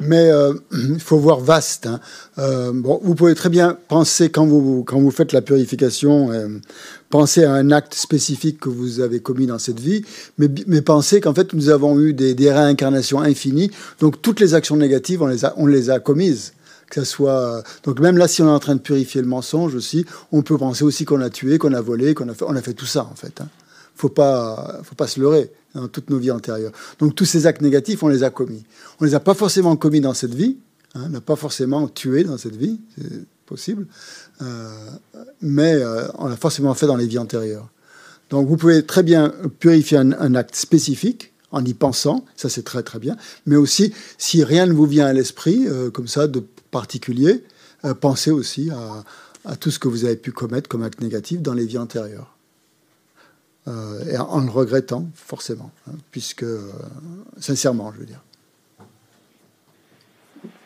Mais euh, il faut voir vaste. Hein. Euh, bon, vous pouvez très bien penser, quand vous, quand vous faites la purification, euh, penser à un acte spécifique que vous avez commis dans cette vie, mais, mais pensez qu'en fait, nous avons eu des, des, réincarnations infinies. Donc, toutes les actions négatives, on les a, on les a commises. Que ça soit... Donc, même là, si on est en train de purifier le mensonge aussi, on peut penser aussi qu'on a tué, qu'on a volé, qu'on a fait, on a fait tout ça, en fait. Hein. Faut pas, faut pas se leurrer dans toutes nos vies antérieures. Donc tous ces actes négatifs, on les a commis. On ne les a pas forcément commis dans cette vie, hein, on n'a pas forcément tué dans cette vie, c'est possible, euh, mais euh, on l'a forcément fait dans les vies antérieures. Donc vous pouvez très bien purifier un, acte spécifique en y pensant, ça c'est très très bien, mais aussi si rien ne vous vient à l'esprit, euh, comme ça, de particulier, pensez aussi à tout ce que vous avez pu commettre comme acte négatif dans les vies antérieures. Euh, et en le regrettant, forcément, hein, puisque, euh, sincèrement, je veux dire.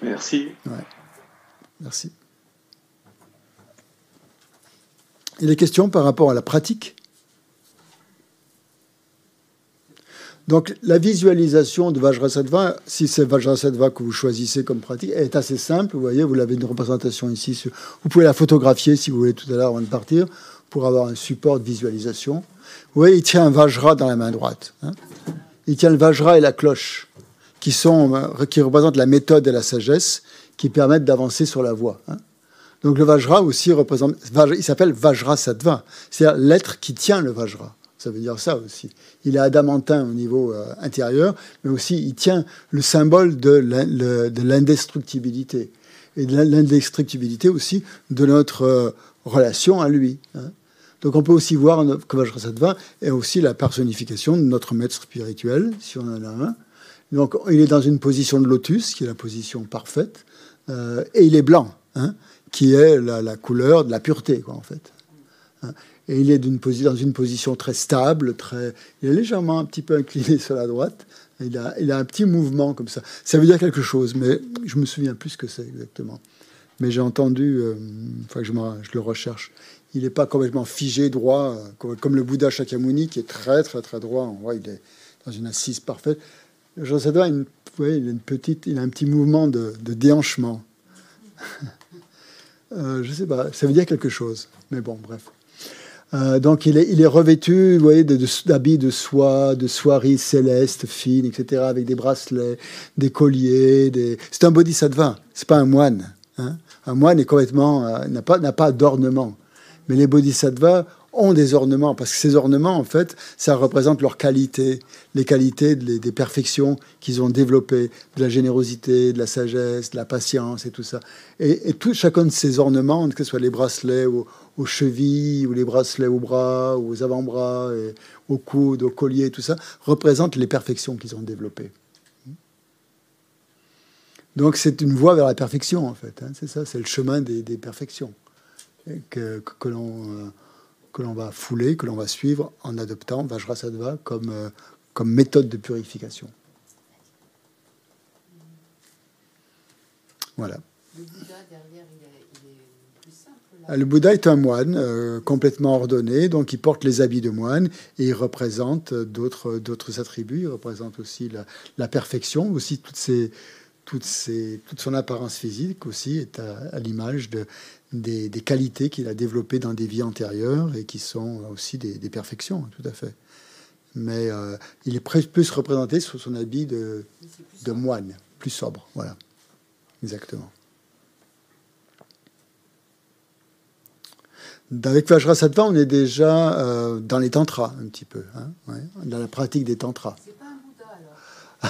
Merci. Ouais. Merci. Et les questions par rapport à la pratique? Donc la visualisation de Vajrasattva, si c'est Vajrasattva que vous choisissez comme pratique, est assez simple. Vous voyez, vous l'avez une représentation ici. Vous pouvez la photographier si vous voulez tout à l'heure avant de partir pour avoir un support de visualisation. Vous voyez, il tient un Vajra dans la main droite. Hein. il tient le Vajra et la cloche, qui, sont, euh, qui représentent la méthode et la sagesse, qui permettent d'avancer sur la voie. Hein. Donc le Vajra aussi représente, il s'appelle Vajra Sattva, c'est-à-dire l'être qui tient le Vajra. Ça veut dire ça aussi. Il est adamantin au niveau euh, intérieur, mais aussi il tient le symbole de l'indestructibilité. Et de l'indestructibilité aussi de notre euh, relation à lui. Hein. Donc on peut aussi voir que Vajrasattva est aussi la personnification de notre maître spirituel, si on en a un. Donc il est dans une position de lotus, qui est la position parfaite, euh, et il est blanc, hein, qui est la, couleur de la pureté, quoi, en fait. Hein. Et il est dans une position très stable, très, il est légèrement un petit peu incliné sur la droite. Il a, il a un petit mouvement comme ça. Ça veut dire quelque chose, mais je me souviens plus ce que c'est exactement. Mais j'ai entendu, euh, enfin je, je, le recherche, il n'est pas complètement figé, droit, euh, comme le Bouddha Shakyamuni, qui est très, très, très droit. On il est dans une assise parfaite. Jean Sadhva, il, a une petite, il a un petit mouvement de, déhanchement. euh, je sais pas, ça veut dire quelque chose. Mais bon, bref. Euh, donc il est, il revêtu vous voyez, d'habits de, de, soie, de soieries célestes, fines, etc., avec des bracelets, des colliers. C'est un bodhisattva, c'est pas un moine. Hein. Un moine est complètement, n'a pas, n'a pas d'ornement. Mais les bodhisattvas ont des ornements, parce que ces ornements, en fait, ça représente leur qualité, les qualités des perfections qu'ils ont développées, de la générosité, de la sagesse, de la patience et tout ça. Et, tout, chacun de ces ornements, que ce soit les bracelets aux, chevilles, ou les bracelets aux bras, ou aux avant-bras, aux coudes, aux colliers, tout ça, représente les perfections qu'ils ont développées. Donc c'est une voie vers la perfection, en fait. Hein, c'est ça, c'est le chemin des perfections que, que l'on euh, que l'on va fouler, que l'on va suivre en adoptant Vajrasattva comme, euh, comme méthode de purification. Voilà. Le Bouddha, derrière, il est, il est plus simple. Là. Le Bouddha est un moine euh, complètement ordonné, donc il porte les habits de moine et il représente d'autres, d'autres attributs. Il représente aussi la, la perfection, aussi toutes ces, toutes ces, toute son apparence physique aussi est à, à l'image de, des, qualités qu'il a développées dans des vies antérieures et qui sont aussi des, perfections, tout à fait. Mais euh, il est plus représenté sous son habit de, de moine, plus sobre, voilà. Exactement. Avec Vajrasattva, on est déjà euh, dans les tantras, un petit peu, hein, dans la pratique des tantras. C'est pas un Bouddha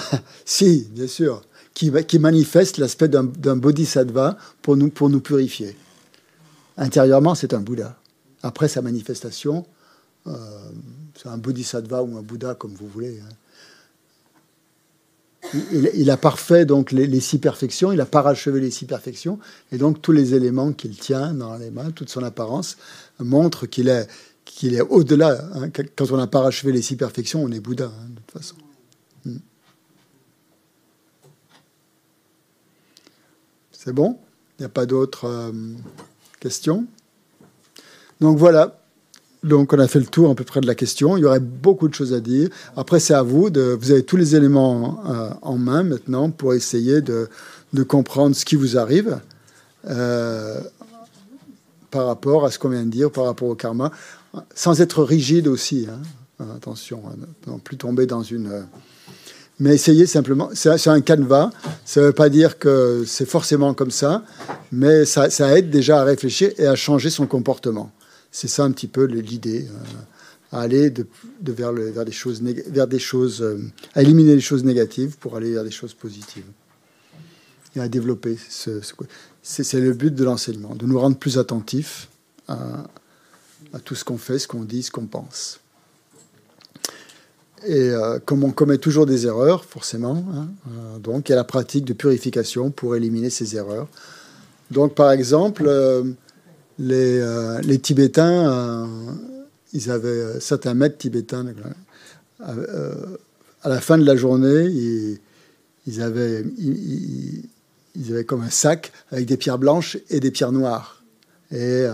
alors Si, bien sûr, qui, qui manifeste l'aspect d'un bodhisattva pour nous, pour nous purifier. Intérieurement, c'est un Bouddha. Après sa manifestation, euh, c'est un bodhisattva ou un Bouddha, comme vous voulez. Hein. Il, a parfait donc les, six perfections, il a parachevé les six perfections, et donc tous les éléments qu'il tient dans les mains, toute son apparence, montrent qu'il est, au-delà. Hein. Quand on a parachevé les six perfections, on est Bouddha, hein, de toute façon. Hmm. C'est bon? Il n'y a pas d'autres. Euh, Question Donc voilà, donc on a fait le tour à peu près de la question. Il y aurait beaucoup de choses à dire. Après, c'est à vous. De, vous avez tous les éléments euh, en main maintenant pour essayer de, de, comprendre ce qui vous arrive euh, par rapport à ce qu'on vient de dire, par rapport au karma, sans être rigide aussi. Hein. Attention, à ne plus tomber dans une... Mais essayez simplement, c'est un canevas, ça ne veut pas dire que c'est forcément comme ça, mais ça, aide déjà à réfléchir et à changer son comportement. C'est ça un petit peu l'idée, euh, à aller de, vers, des choses, vers des choses, euh, à éliminer les choses négatives pour aller vers des choses positives et à développer. Ce, c'est le but de l'enseignement, de nous rendre plus attentifs à tout ce qu'on fait, ce qu'on dit, ce qu'on pense. Et euh, comme on commet toujours des erreurs, forcément, hein, donc il y a la pratique de purification pour éliminer ces erreurs. Donc par exemple, les, euh, les Tibétains, euh, ils avaient euh, certains maîtres tibétains. à la fin de la journée, ils, avaient, ils, avaient comme un sac avec des pierres blanches et des pierres noires. Et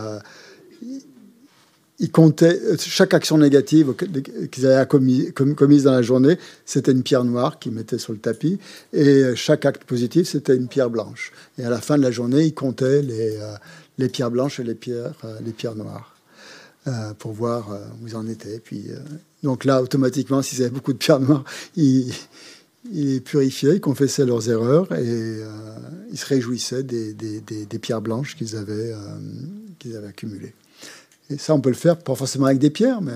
ils comptaient chaque action négative qu'ils avaient commis, commise dans la journée, c'était une pierre noire qu'ils mettaient sur le tapis, et chaque acte positif, c'était une pierre blanche. Et à la fin de la journée, ils comptaient les, les pierres blanches et les pierres, euh, les pierres noires, euh, pour voir euh, où ils en étaient. Puis, donc là, automatiquement, s'ils avaient beaucoup de pierres noires, ils, purifiaient, ils confessaient leurs erreurs et ils se réjouissaient des, des, des, pierres blanches qu'ils avaient, qu'ils avaient accumulées. Et ça, on peut le faire, pas forcément avec des pierres, mais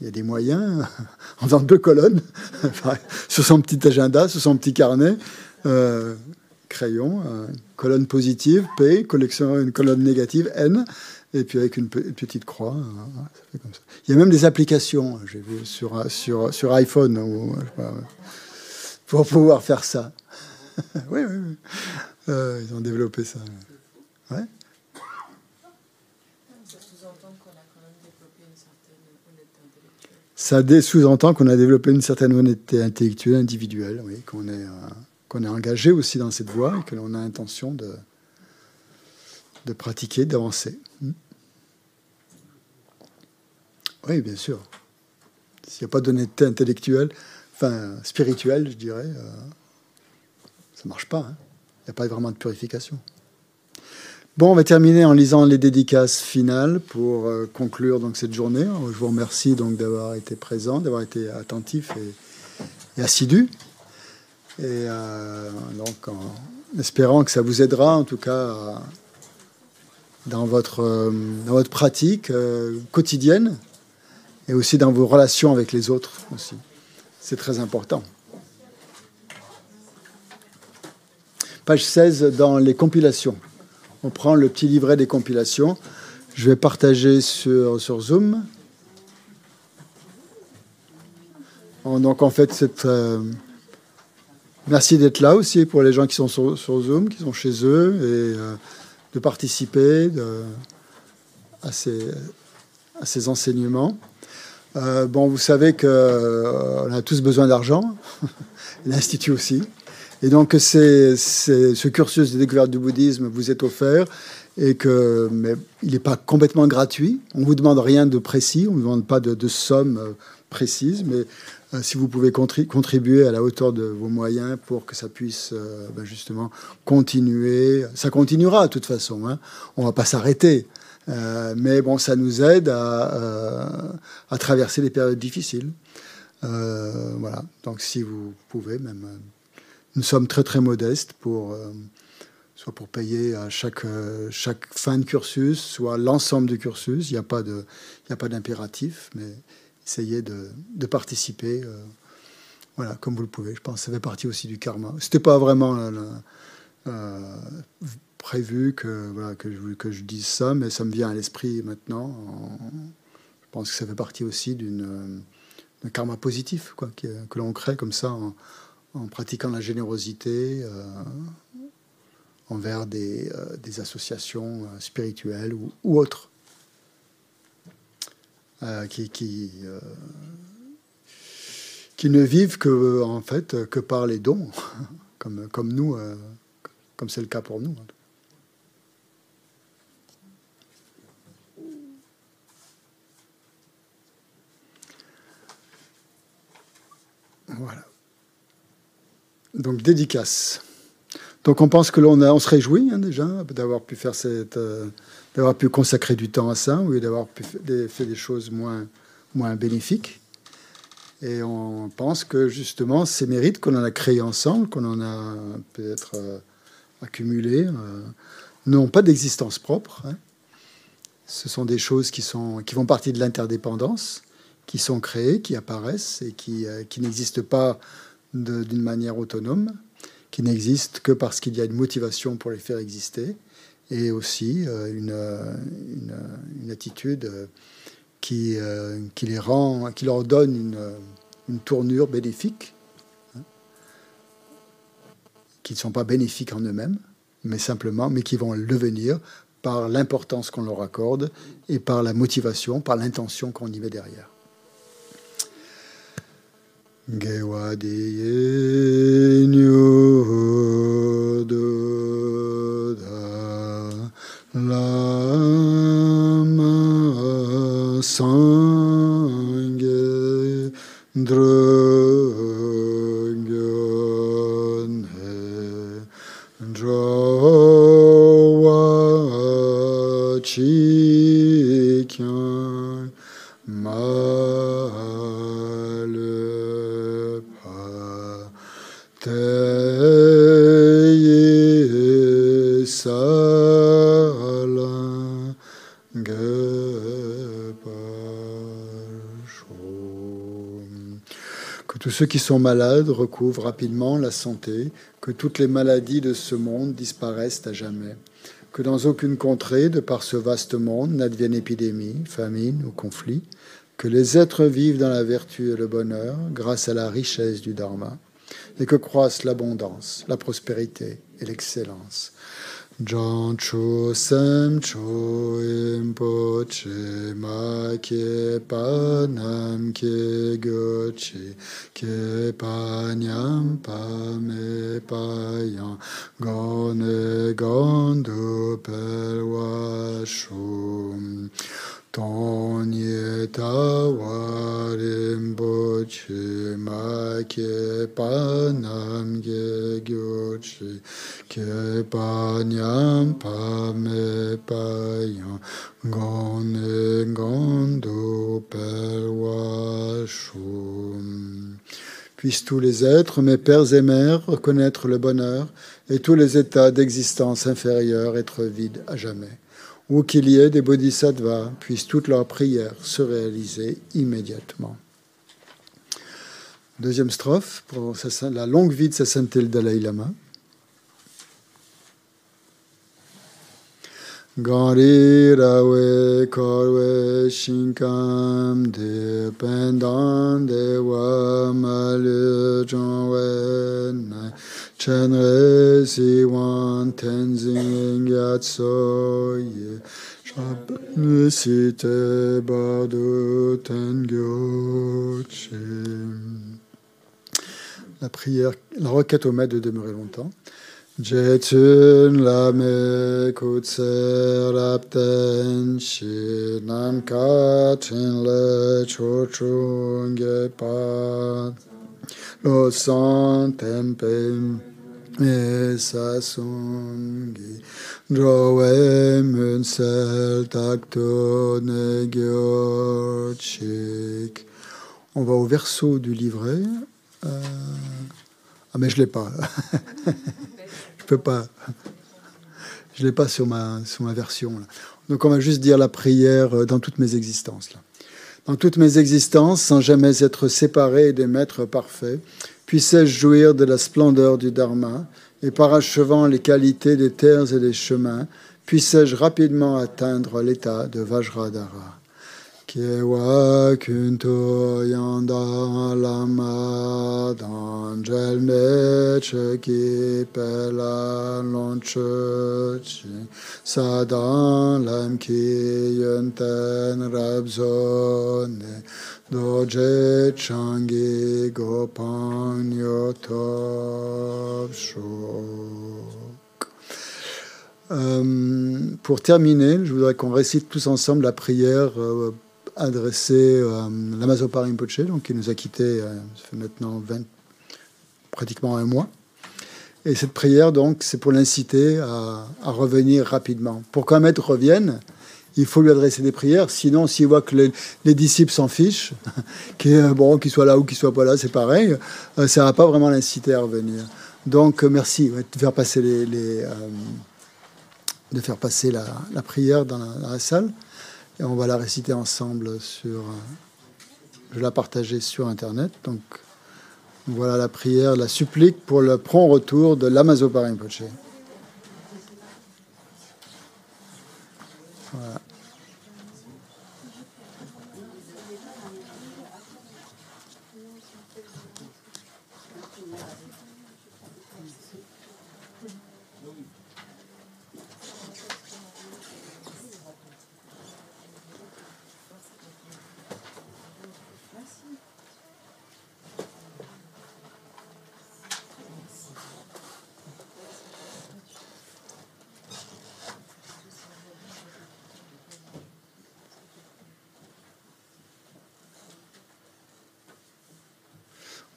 il y a des moyens, en faisant deux colonnes, sur son petit agenda, sur son petit carnet, crayon, colonne positive, P, collection, une colonne négative, N, et puis avec une, petite croix. Hein, Il y a même des applications, j'ai vu, sur, sur, sur iPhone, pour pouvoir faire ça. oui, oui, oui. Euh, ils ont développé ça. Ouais. Ça sous-entend qu'on a développé une certaine honnêteté intellectuelle, individuelle, oui, qu'on est, euh, est engagé aussi dans cette voie et que l'on a intention de, de pratiquer, d'avancer. Hmm. Oui, bien sûr. S'il n'y a pas d'honnêteté intellectuelle, enfin spirituelle, je dirais, euh, ça ne marche pas. Hein. Il n'y a pas vraiment de purification. Bon, on va terminer en lisant les dédicaces finales pour euh, conclure donc cette journée. Je vous remercie donc d'avoir été présent, d'avoir été attentif et, assidu. Et euh, donc, en espérant que ça vous aidera, en tout cas, dans votre, euh, dans votre pratique quotidienne et aussi dans vos relations avec les autres aussi. C'est très important. Page 16 dans les compilations. On prend le petit livret des compilations. Je vais partager sur, Zoom. Donc en fait, cette, Merci d'être là aussi pour les gens qui sont sur, Zoom, qui sont chez eux, et euh, de participer à, ces, enseignements. Euh, vous savez qu'on euh, a tous besoin d'argent, l'Institut aussi. Et donc, c'est, ce cursus de découverte du bouddhisme vous est offert et que mais il n'est pas complètement gratuit. On ne vous demande rien de précis, on ne vous demande pas de, de somme précise, mais euh, si vous pouvez contribuer à la hauteur de vos moyens pour que ça puisse euh, ben, justement continuer. Ça continuera de toute façon, hein. on ne va pas s'arrêter. Euh, mais bon, ça nous aide à, à traverser les périodes difficiles. voilà, donc si vous pouvez, même, nous sommes très très modestes pour soit pour payer à chaque, chaque fin de cursus, soit l'ensemble du cursus. Il n'y a pas d'impératif, mais essayez de, de participer. Euh, voilà, comme vous le pouvez. Je pense que ça fait partie aussi du karma. C'était pas vraiment euh, euh, prévu que, voilà, que, je, que je dise ça, mais ça me vient à l'esprit maintenant. je pense que ça fait partie aussi d'une d'un karma positif quoi, que, que l'on crée comme ça en, en pratiquant la générosité euh, envers des, euh, associations euh, spirituelles ou, autres qui, ne vivent que, en fait, que par les dons, comme, nous, comme c'est le cas pour nous. Voilà. Donc, dédicace. Donc, on pense que l'on on se réjouit hein, déjà d'avoir pu faire cette, euh, d'avoir pu consacrer du temps à ça, ou d'avoir pu fait des choses moins, moins bénéfiques. Et on pense que justement, ces mérites qu'on en a créés ensemble, qu'on en a peut-être euh, accumulés, euh, n'ont pas d'existence propre. Hein. Ce sont des choses qui, sont, qui font partie de l'interdépendance, qui sont créées, qui apparaissent et qui, qui n'existent pas d'une manière autonome, qui n'existent que parce qu'il y a une motivation pour les faire exister et aussi une, une, une attitude qui, euh, qui, les rend, qui leur donne une, une tournure bénéfique, hein, qui ne sont pas bénéfiques en eux-mêmes, mais simplement, mais qui vont le devenir par l'importance qu'on leur accorde et par la motivation, par l'intention qu'on y met derrière. Gewadiye lama ceux qui sont malades recouvrent rapidement la santé, que toutes les maladies de ce monde disparaissent à jamais, que dans aucune contrée, de par ce vaste monde, n'advienne épidémie, famine ou conflit, que les êtres vivent dans la vertu et le bonheur grâce à la richesse du Dharma, et que croissent l'abondance, la prospérité et l'excellence John Chu Sam Chu Impo Che Ma Ke Pa Nam Ke Go Che Ke Pa Nyam Pa Me Pa Yang Go Ne Gon Du Pel Wa Shum Tonye tawarim ma ke panam ge gyochi Puissent tous les êtres, mes pères et mères, reconnaître le bonheur et tous les états d'existence inférieurs être vides à jamais ou qu'il y ait des bodhisattvas, puissent toutes leurs prières se réaliser immédiatement. Deuxième strophe, pour la longue vie de sa sainteté le Dalai Lama. Gari rawe korwe shinkam de pendant de wa malu nai Chenre si wan tenzing yatso ye Shabne si te badu La prière, la requête au maître de demeurer longtemps. Jetun la me kutser rapten shi nam katin le lo san tempem on va au verso du livret. Euh, ah mais je l'ai pas. je peux pas. Je l'ai pas sur ma sur ma version. Donc on va juste dire la prière euh, dans toutes mes existences. Dans toutes mes existences, sans jamais être séparé des maîtres parfaits, puissais-je jouir de la splendeur du Dharma, et parachevant les qualités des terres et des chemins, puissais-je rapidement atteindre l'état de Vajradhara. Pour terminer, je voudrais qu'on récite tous ensemble la prière euh, adressée à l'Amazopa Rinpoche, donc qui nous a quittés ça fait maintenant 20, pratiquement un mois. Et cette prière, donc, c'est pour l'inciter à, revenir rapidement. Pour qu'un maître revienne, il faut lui adresser des prières. Sinon, s'il voit que les, disciples s'en fichent, qu'il bon, soit là ou qu'il soit pas là, c'est pareil, ça ne va pas vraiment l'inciter à revenir. Donc, merci de faire passer, les, de faire passer la, prière dans la, salle. Et on va la réciter ensemble sur. je vais la partager sur Internet. Donc, voilà la prière, la supplique pour le prompt retour de l'Amazopa Rinpoche. Voilà.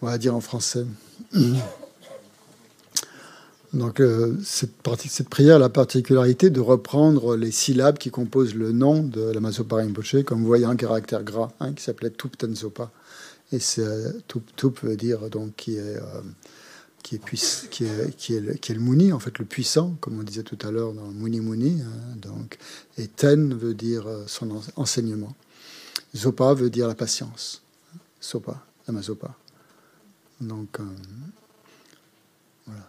On va dire en français. Donc euh, cette, prière a la particularité de reprendre les syllabes qui composent le nom de la Masopa comme vous voyez un caractère gras hein, qui s'appelait Tup Tensopa. Et Tup, Tup veut dire donc qui est, euh, qui, est qui, est, le, Muni, en fait le puissant, comme on disait tout à l'heure dans Muni. Hein, donc, et Ten veut dire euh, son enseignement. Zopa veut dire la patience. Sopa, la. Donc, euh, voilà.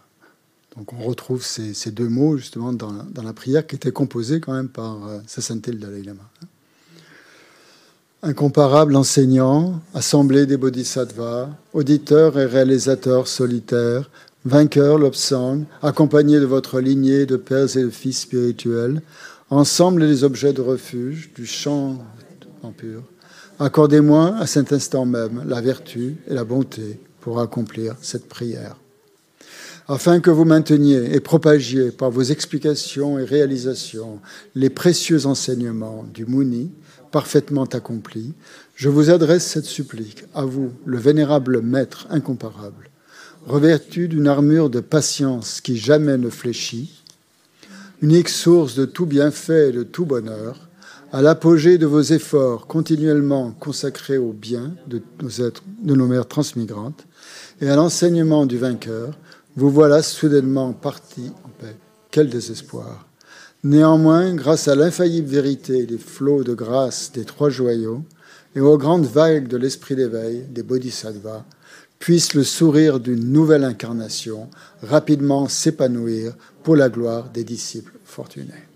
Donc on retrouve ces, deux mots justement dans, la prière qui était composée quand même par euh, Sa Sainteté le Dalai Lama. Incomparable enseignant, assemblée des bodhisattvas, auditeur et réalisateur solitaire, vainqueur l'obsang, accompagné de votre lignée de pères et de fils spirituels, ensemble les objets de refuge du chant pur, accordez-moi à cet instant même la vertu et la bonté pour accomplir cette prière. Afin que vous mainteniez et propagiez par vos explications et réalisations les précieux enseignements du Mouni, parfaitement accomplis, je vous adresse cette supplique à vous, le vénérable Maître incomparable, revêtu d'une armure de patience qui jamais ne fléchit, unique source de tout bienfait et de tout bonheur, à l'apogée de vos efforts continuellement consacrés au bien de nos, mères transmigrantes, et à l'enseignement du vainqueur, vous voilà soudainement partis en paix. Quel désespoir Néanmoins, grâce à l'infaillible vérité des flots de grâce des trois joyaux et aux grandes vagues de l'esprit d'éveil des bodhisattvas, puisse le sourire d'une nouvelle incarnation rapidement s'épanouir pour la gloire des disciples fortunés.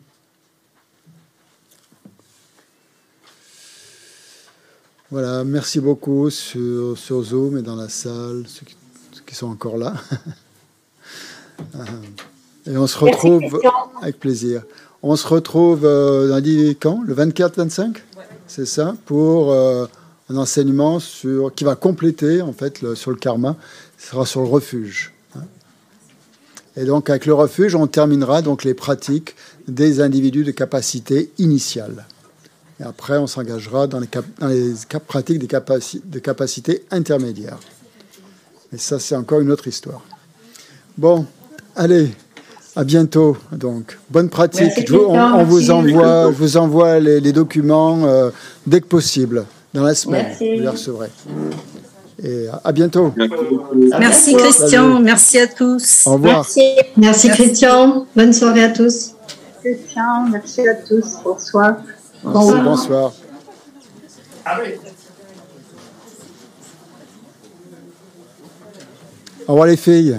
Voilà, merci beaucoup sur, sur Zoom et dans la salle, ceux qui, sont encore là. et on se retrouve avec plaisir. On se retrouve euh, lundi quand? Le 24-25 C'est ça Pour euh, un enseignement sur, qui va compléter en fait sur le karma. Ce sera sur le refuge. Hein. Et donc avec le refuge, on terminera donc les pratiques des individus de capacité initiale. Et après, on s'engagera dans les, dans les pratiques des, de capacités intermédiaires. Mais ça, c'est encore une autre histoire. Bon, allez, à bientôt. Donc, bonne pratique. on, vous envoie, je vous envoie les, documents euh, dès que possible, dans la semaine. Vous les recevrez. Et à bientôt. Merci Christian, merci à tous. Au revoir. Merci, merci Christian, bonne soirée à tous. Christian, merci à tous. Bonsoir. Bonsoir. bonsoir. Au revoir les filles.